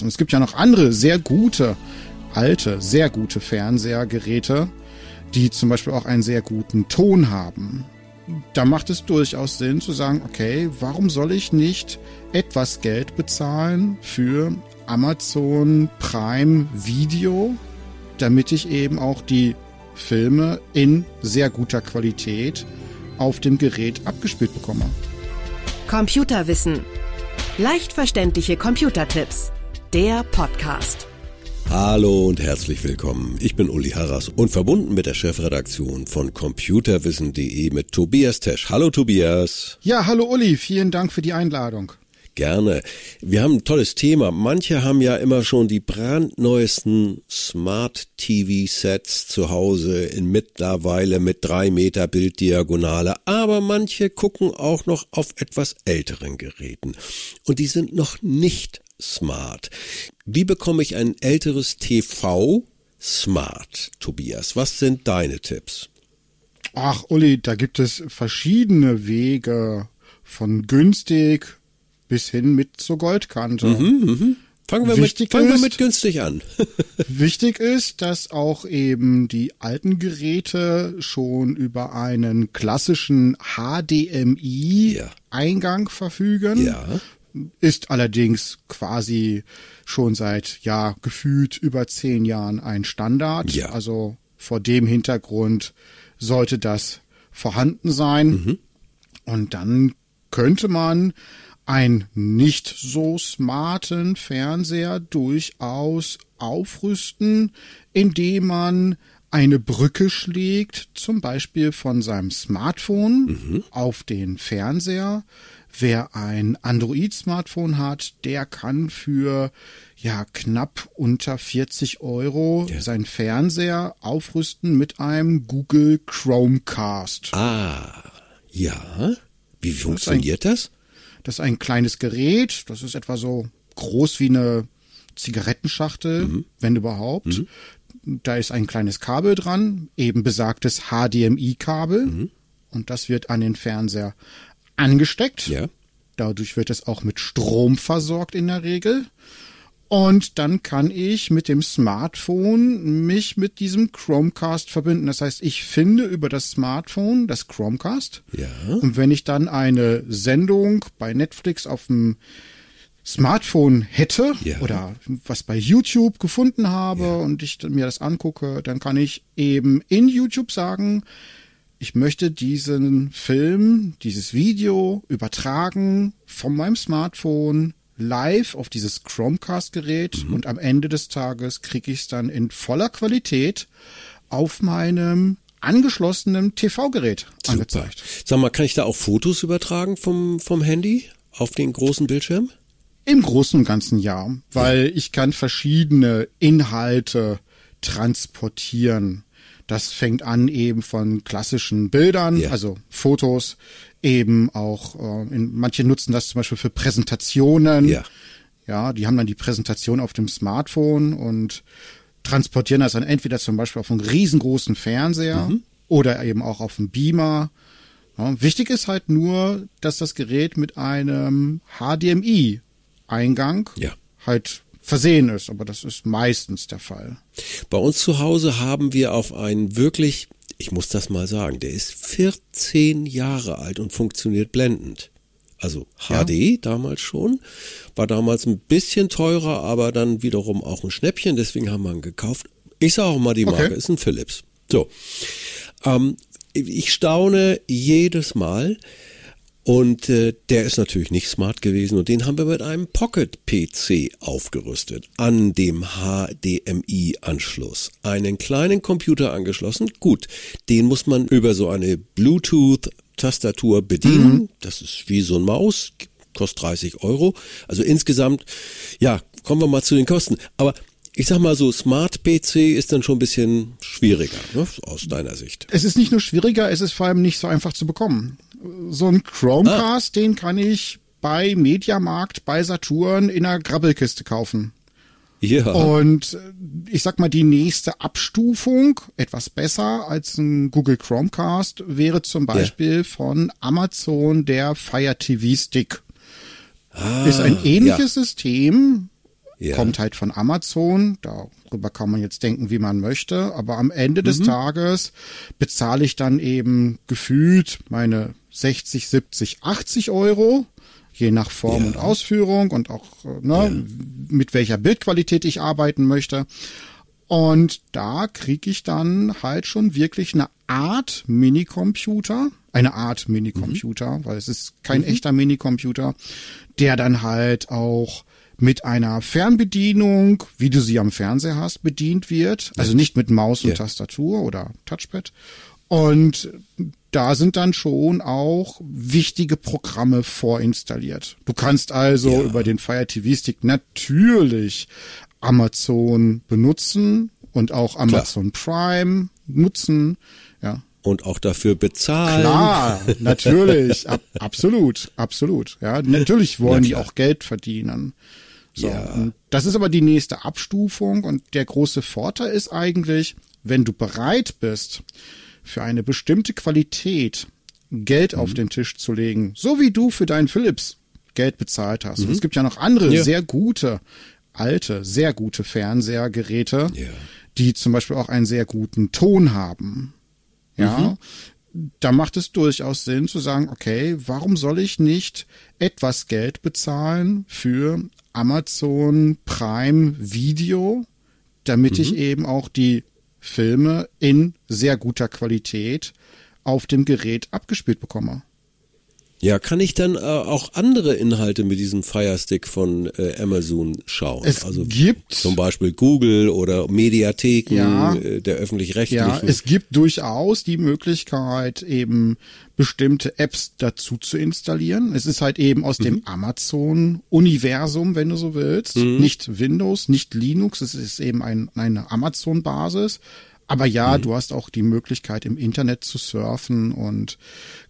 Und es gibt ja noch andere sehr gute, alte, sehr gute Fernsehergeräte, die zum Beispiel auch einen sehr guten Ton haben. Da macht es durchaus Sinn zu sagen, okay, warum soll ich nicht etwas Geld bezahlen für Amazon Prime Video, damit ich eben auch die Filme in sehr guter Qualität auf dem Gerät abgespielt bekomme. Computerwissen. Leicht verständliche Computertipps. Der Podcast. Hallo und herzlich willkommen. Ich bin Uli Harras und verbunden mit der Chefredaktion von computerwissen.de mit Tobias Tesch. Hallo Tobias. Ja, hallo Uli, vielen Dank für die Einladung. Gerne. Wir haben ein tolles Thema. Manche haben ja immer schon die brandneuesten Smart TV Sets zu Hause in mittlerweile mit drei Meter Bilddiagonale. Aber manche gucken auch noch auf etwas älteren Geräten. Und die sind noch nicht smart. Wie bekomme ich ein älteres TV smart, Tobias? Was sind deine Tipps? Ach, Uli, da gibt es verschiedene Wege von günstig bis hin mit zur Goldkante. Mhm, mh. Fangen, wir mit, fangen ist, wir mit günstig an. wichtig ist, dass auch eben die alten Geräte schon über einen klassischen HDMI-Eingang ja. verfügen. Ja. Ist allerdings quasi schon seit ja gefühlt über zehn Jahren ein Standard. Ja. Also vor dem Hintergrund sollte das vorhanden sein. Mhm. Und dann könnte man einen nicht so smarten Fernseher durchaus aufrüsten, indem man eine Brücke schlägt, zum Beispiel von seinem Smartphone mhm. auf den Fernseher. Wer ein Android-Smartphone hat, der kann für ja knapp unter 40 Euro ja. sein Fernseher aufrüsten mit einem Google Chromecast. Ah, ja. Wie funktioniert das? Das ist ein kleines Gerät, das ist etwa so groß wie eine Zigarettenschachtel, mhm. wenn überhaupt. Mhm. Da ist ein kleines Kabel dran, eben besagtes HDMI-Kabel. Mhm. Und das wird an den Fernseher angesteckt. Ja. Dadurch wird es auch mit Strom versorgt in der Regel. Und dann kann ich mit dem Smartphone mich mit diesem Chromecast verbinden. Das heißt, ich finde über das Smartphone das Chromecast. Ja. Und wenn ich dann eine Sendung bei Netflix auf dem Smartphone hätte ja. oder was bei YouTube gefunden habe ja. und ich mir das angucke, dann kann ich eben in YouTube sagen, ich möchte diesen Film, dieses Video übertragen von meinem Smartphone live auf dieses Chromecast-Gerät mhm. und am Ende des Tages kriege ich es dann in voller Qualität auf meinem angeschlossenen TV-Gerät angezeigt. Sag mal, kann ich da auch Fotos übertragen vom, vom Handy auf den großen Bildschirm? Im Großen und Ganzen ja, weil ja. ich kann verschiedene Inhalte transportieren. Das fängt an eben von klassischen Bildern, ja. also Fotos, eben auch, äh, in, manche nutzen das zum Beispiel für Präsentationen. Ja. Ja, die haben dann die Präsentation auf dem Smartphone und transportieren das dann entweder zum Beispiel auf einen riesengroßen Fernseher mhm. oder eben auch auf einen Beamer. Ja, wichtig ist halt nur, dass das Gerät mit einem HDMI-Eingang ja. halt versehen ist, aber das ist meistens der Fall. Bei uns zu Hause haben wir auf einen wirklich ich muss das mal sagen, der ist 14 Jahre alt und funktioniert blendend. Also HD ja. damals schon, war damals ein bisschen teurer, aber dann wiederum auch ein Schnäppchen, deswegen haben wir ihn gekauft. Ich sage auch mal die Marke, okay. ist ein Philips. So, ähm, ich staune jedes Mal, und äh, der ist natürlich nicht smart gewesen und den haben wir mit einem Pocket-PC aufgerüstet, an dem HDMI-Anschluss. Einen kleinen Computer angeschlossen. Gut, den muss man über so eine Bluetooth-Tastatur bedienen. Mhm. Das ist wie so ein Maus, kostet 30 Euro. Also insgesamt, ja, kommen wir mal zu den Kosten. Aber ich sag mal so, Smart PC ist dann schon ein bisschen schwieriger, ne, aus deiner Sicht. Es ist nicht nur schwieriger, es ist vor allem nicht so einfach zu bekommen so ein Chromecast, ah. den kann ich bei Mediamarkt, bei Saturn in einer Grabbelkiste kaufen. Ja. Und äh, ich sag mal, die nächste Abstufung, etwas besser als ein Google Chromecast, wäre zum Beispiel ja. von Amazon der Fire TV Stick. Ah, ist ein ähnliches ja. System, Ja. kommt halt von Amazon. Darüber kann man jetzt denken, wie man möchte. Aber am Ende des Tages bezahle ich dann eben gefühlt meine 60, 70, 80 Euro. Je nach Form Ja. und Ausführung und auch äh, ne, mit welcher Bildqualität ich arbeiten möchte. Und da kriege ich dann halt schon wirklich eine Art Minicomputer, eine Art Minicomputer, weil es ist kein echter Minicomputer, der dann halt auch mit einer Fernbedienung, wie du sie am Fernseher hast, bedient wird. Also nicht mit Maus und Ja. Tastatur oder Touchpad. Und da sind dann schon auch wichtige Programme vorinstalliert. Du kannst also Ja. über den Fire TV Stick natürlich Amazon benutzen und auch Amazon Prime nutzen. Ja, Und auch dafür bezahlen. Klar, natürlich, ab, absolut, absolut. Ja, natürlich wollen Na die klar. auch Geld verdienen. So, Ja. das ist aber die nächste Abstufung und der große Vorteil ist eigentlich, wenn du bereit bist, für eine bestimmte Qualität Geld Mhm. auf den Tisch zu legen, so wie du für deinen Philips Geld bezahlt hast. Und es gibt ja noch andere Mhm. Ja. sehr gute, alte, sehr gute Fernsehergeräte, Ja. die zum Beispiel auch einen sehr guten Ton haben. Ja, da macht es durchaus Sinn zu sagen, okay, warum soll ich nicht etwas Geld bezahlen für Amazon Prime Video, damit ich eben auch die Filme in sehr guter Qualität auf dem Gerät abgespielt bekomme. Ja, kann ich dann äh, auch andere Inhalte mit diesem Fire Stick von äh, Amazon schauen? Es also gibt- zum Beispiel Google oder Mediatheken Ja. äh, der öffentlich-rechtlichen. Ja, es gibt durchaus die Möglichkeit, eben bestimmte Apps dazu zu installieren. Es ist halt eben aus dem Amazon-Universum, wenn du so willst. Nicht Windows, nicht Linux, es ist eben ein, eine Amazon-Basis. Aber ja, du hast auch die Möglichkeit, im Internet zu surfen und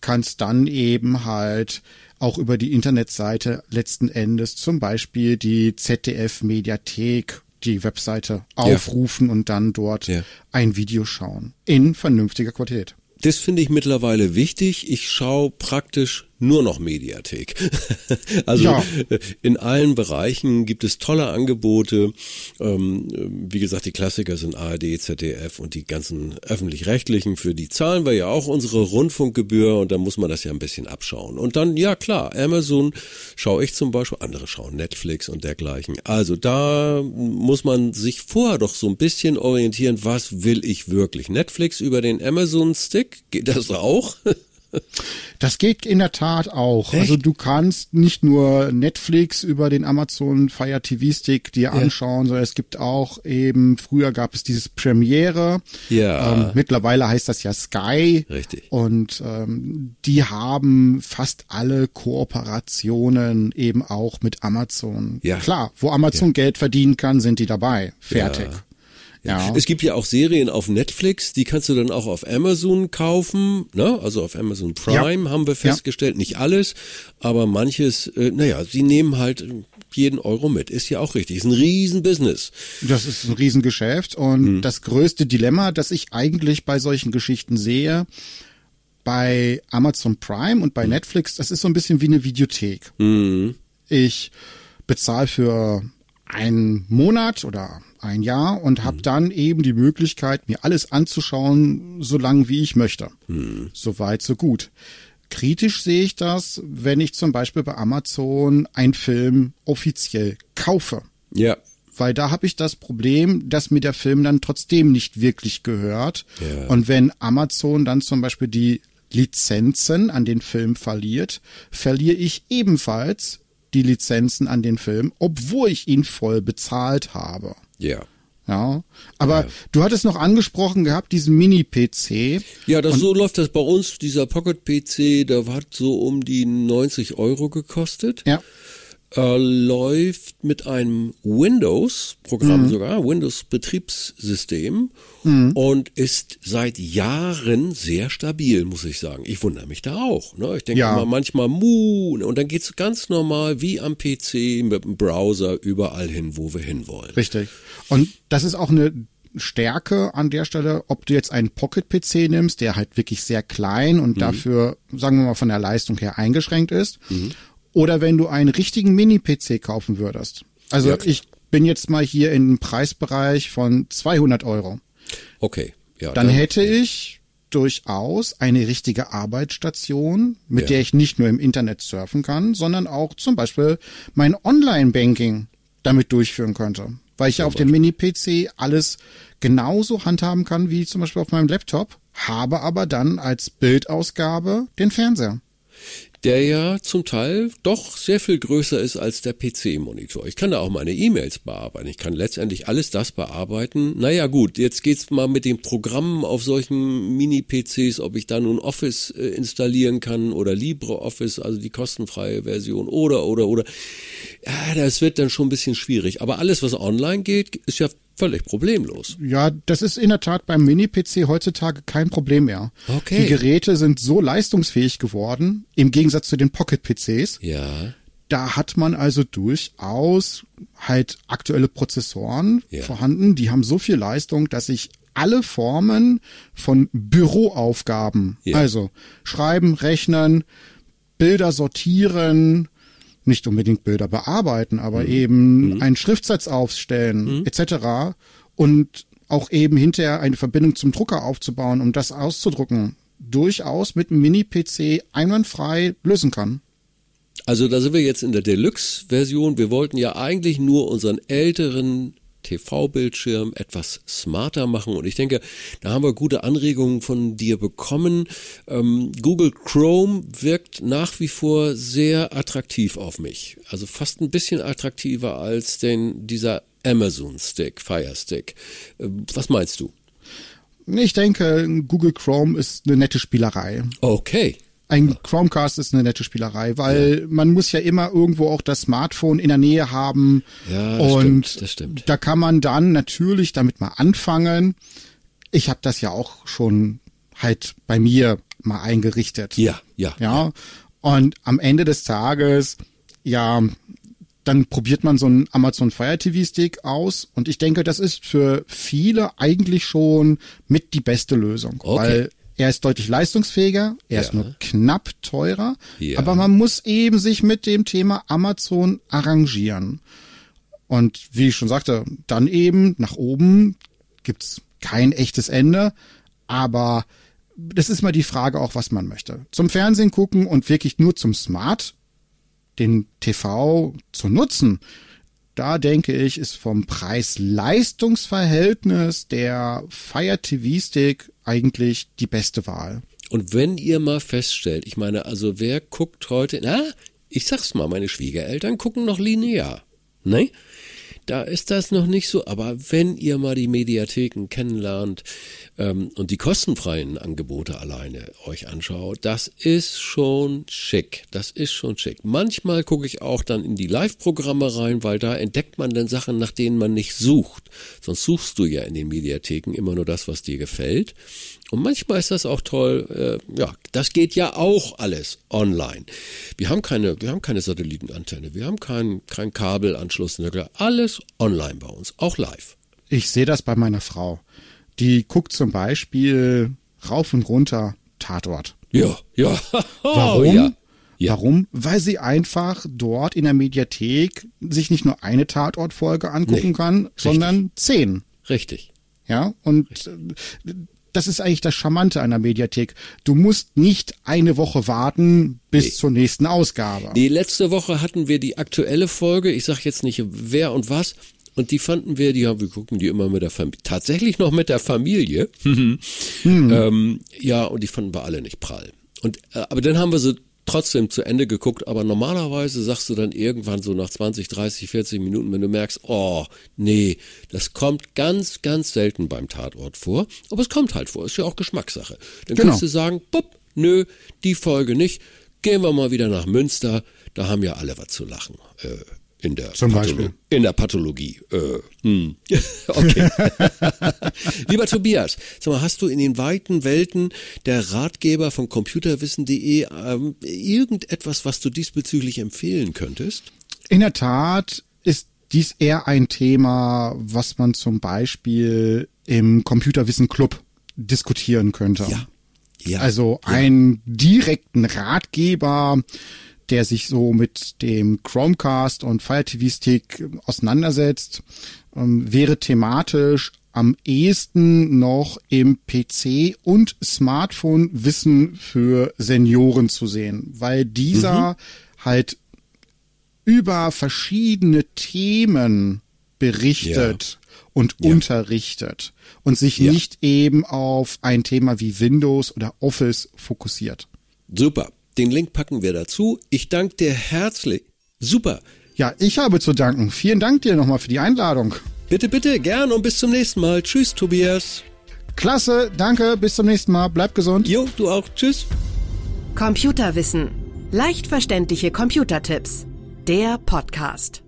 kannst dann eben halt auch über die Internetseite letzten Endes zum Beispiel die ZDF-Mediathek, die Webseite aufrufen und dann dort Ja. ein Video schauen. In vernünftiger Qualität. Das finde ich mittlerweile wichtig. Ich schaue praktisch nur noch Mediathek. also Ja. äh, in allen Bereichen gibt es tolle Angebote. Ähm, wie gesagt, die Klassiker sind ARD, ZDF und die ganzen öffentlich-rechtlichen. Für die zahlen wir ja auch unsere Rundfunkgebühr und da muss man das ja ein bisschen abschauen. Und dann, ja klar, Amazon schaue ich zum Beispiel, andere schauen Netflix und dergleichen. Also da muss man sich vorher doch so ein bisschen orientieren, was will ich wirklich? Netflix über den Amazon Stick, geht das auch? Das geht in der Tat auch. Also du kannst nicht nur Netflix über den Amazon Fire TV Stick dir anschauen, sondern es gibt auch eben, früher gab es dieses Premiere. Ja. Ähm, mittlerweile heißt das ja Sky. Richtig. Und ähm, die haben fast alle Kooperationen eben auch mit Amazon. Ja. Klar, wo Amazon Geld verdienen kann, sind die dabei. Fertig. Ja. Es gibt ja auch Serien auf Netflix, die kannst du dann auch auf Amazon kaufen, ne? Also auf Amazon Prime haben wir festgestellt, nicht alles, aber manches, äh, naja, sie nehmen halt jeden Euro mit. Ist ja auch richtig. Ist ein Riesenbusiness. Das ist ein Riesengeschäft und das größte Dilemma, das ich eigentlich bei solchen Geschichten sehe, bei Amazon Prime und bei Netflix, das ist so ein bisschen wie eine Videothek. Ich bezahle für einen Monat oder ein Jahr und habe dann eben die Möglichkeit, mir alles anzuschauen, so lange wie ich möchte. So weit, so gut. Kritisch sehe ich das, wenn ich zum Beispiel bei Amazon einen Film offiziell kaufe Ja. weil da habe ich das Problem, dass mir der Film dann trotzdem nicht wirklich gehört. Ja. Und wenn Amazon dann zum Beispiel die Lizenzen an den Film verliert, verliere ich ebenfalls die Lizenzen an den Film, obwohl ich ihn voll bezahlt habe. Ja. Ja, aber du hattest noch angesprochen gehabt, diesen Mini-PC. Ja, das so läuft das bei uns. Dieser Pocket PC, der hat so um die 90 Euro gekostet. Ja, äh, läuft mit einem Windows-Programm sogar, Windows-Betriebssystem und ist seit Jahren sehr stabil, muss ich sagen. Ich wundere mich da auch. Ne? Ich denke Ja. immer manchmal, mu, und dann geht's ganz normal wie am PC mit dem Browser überall hin, wo wir hinwollen. richtig. Und das ist auch eine Stärke an der Stelle, ob du jetzt einen Pocket-PC nimmst, der halt wirklich sehr klein und dafür, sagen wir mal, von der Leistung her eingeschränkt ist, oder wenn du einen richtigen Mini-PC kaufen würdest. Also Ja, ich bin jetzt mal hier im Preisbereich von 200 Euro. Okay. Ja, dann, dann hätte ich durchaus eine richtige Arbeitsstation, mit ja. der ich nicht nur im Internet surfen kann, sondern auch zum Beispiel mein Online-Banking damit durchführen könnte. Weil ich ja auf dem Mini-PC alles genauso handhaben kann wie zum Beispiel auf meinem Laptop, habe aber dann als Bildausgabe den Fernseher der ja zum Teil doch sehr viel größer ist als der PC-Monitor. Ich kann da auch meine E-Mails bearbeiten. Ich kann letztendlich alles das bearbeiten. Naja gut, jetzt geht's mal mit den Programmen auf solchen Mini-PCs, ob ich da nun Office äh, installieren kann oder LibreOffice, also die kostenfreie Version oder, oder, oder. Ja, das wird dann schon ein bisschen schwierig. Aber alles, was online geht, ist ja völlig problemlos. Ja, das ist in der Tat beim Mini-PC heutzutage kein Problem mehr. Okay. Die Geräte sind so leistungsfähig geworden, im Gegensatz zu den Pocket-PCs. Ja. Da hat man also durchaus halt aktuelle Prozessoren ja. vorhanden, die haben so viel Leistung, dass ich alle Formen von Büroaufgaben, ja. also schreiben, rechnen, Bilder sortieren, nicht unbedingt Bilder bearbeiten, aber mhm. eben mhm. einen Schriftsatz aufstellen, mhm. etc. Und auch eben hinterher eine Verbindung zum Drucker aufzubauen, um das auszudrucken, durchaus mit einem Mini-PC einwandfrei lösen kann. Also da sind wir jetzt in der Deluxe-Version. Wir wollten ja eigentlich nur unseren älteren TV-Bildschirm etwas smarter machen. Und ich denke, da haben wir gute Anregungen von dir bekommen. Ähm, Google Chrome wirkt nach wie vor sehr attraktiv auf mich. Also fast ein bisschen attraktiver als den, dieser Amazon Stick, Fire Stick. Äh, was meinst du? Ich denke, Google Chrome ist eine nette Spielerei. Okay. Ein Chromecast ist eine nette Spielerei, weil ja. man muss ja immer irgendwo auch das Smartphone in der Nähe haben. Ja, das und stimmt, das stimmt. da kann man dann natürlich damit mal anfangen. Ich habe das ja auch schon halt bei mir mal eingerichtet. Ja, ja. Ja. Und am Ende des Tages, ja, dann probiert man so einen Amazon Fire TV Stick aus und ich denke, das ist für viele eigentlich schon mit die beste Lösung, okay. weil er ist deutlich leistungsfähiger, er ja. ist nur knapp teurer, ja. aber man muss eben sich mit dem Thema Amazon arrangieren. Und wie ich schon sagte, dann eben nach oben gibt's kein echtes Ende, aber das ist mal die Frage auch, was man möchte. Zum Fernsehen gucken und wirklich nur zum Smart, den TV zu nutzen, da denke ich, ist vom Preis-Leistungs-Verhältnis der Fire TV Stick eigentlich die beste Wahl. Und wenn ihr mal feststellt, ich meine, also wer guckt heute, na, ich sag's mal, meine Schwiegereltern gucken noch linear, ne? Da ist das noch nicht so, aber wenn ihr mal die Mediatheken kennenlernt ähm, und die kostenfreien Angebote alleine euch anschaut, das ist schon schick. Das ist schon schick. Manchmal gucke ich auch dann in die Live-Programme rein, weil da entdeckt man dann Sachen, nach denen man nicht sucht. Sonst suchst du ja in den Mediatheken immer nur das, was dir gefällt. Und manchmal ist das auch toll. Äh, ja, das geht ja auch alles online. Wir haben keine, wir haben keine Satellitenantenne, wir haben keinen kein Kabelanschluss, alles online bei uns, auch live. Ich sehe das bei meiner Frau. Die guckt zum Beispiel rauf und runter Tatort. Ja, ja. Warum? Ja. Ja. Warum? Weil sie einfach dort in der Mediathek sich nicht nur eine Tatortfolge angucken nee, kann, richtig. sondern zehn. Richtig. Ja, und richtig das ist eigentlich das Charmante einer Mediathek. Du musst nicht eine Woche warten bis nee. zur nächsten Ausgabe. Die letzte Woche hatten wir die aktuelle Folge. Ich sage jetzt nicht wer und was. Und die fanden wir, die haben, wir gucken die immer mit der Familie, tatsächlich noch mit der Familie. hm. ähm, ja, und die fanden wir alle nicht prall. Und, äh, aber dann haben wir sie trotzdem zu Ende geguckt, aber normalerweise sagst du dann irgendwann so nach 20, 30, 40 Minuten, wenn du merkst, oh, nee, das kommt ganz, ganz selten beim Tatort vor, aber es kommt halt vor, ist ja auch Geschmackssache. Dann genau. kannst du sagen, pup, nö, die Folge nicht, gehen wir mal wieder nach Münster, da haben ja alle was zu lachen. Äh, in der, Zum Patholo in der Pathologie. Äh, hm. okay. Lieber Tobias, sag mal, hast du in den weiten Welten der Ratgeber von computerwissen.de ähm, irgendetwas, was du diesbezüglich empfehlen könntest? In der Tat ist dies eher ein Thema, was man zum Beispiel im Computerwissen Club diskutieren könnte. Ja. ja. Also einen direkten Ratgeber, der sich so mit dem Chromecast und Fire TV Stick auseinandersetzt, ähm, wäre thematisch am ehesten noch im PC und Smartphone Wissen für Senioren zu sehen, weil dieser mhm. halt über verschiedene Themen berichtet ja. und ja. unterrichtet und sich ja. nicht eben auf ein Thema wie Windows oder Office fokussiert. Super. Den Link packen wir dazu. Ich danke dir herzlich. Super. Ja, ich habe zu danken. Vielen Dank dir nochmal für die Einladung. Bitte, bitte, gern und bis zum nächsten Mal. Tschüss, Tobias. Klasse, danke, bis zum nächsten Mal. Bleib gesund. Jo, du auch. Tschüss. Computerwissen. Leicht verständliche Computertipps. Der Podcast.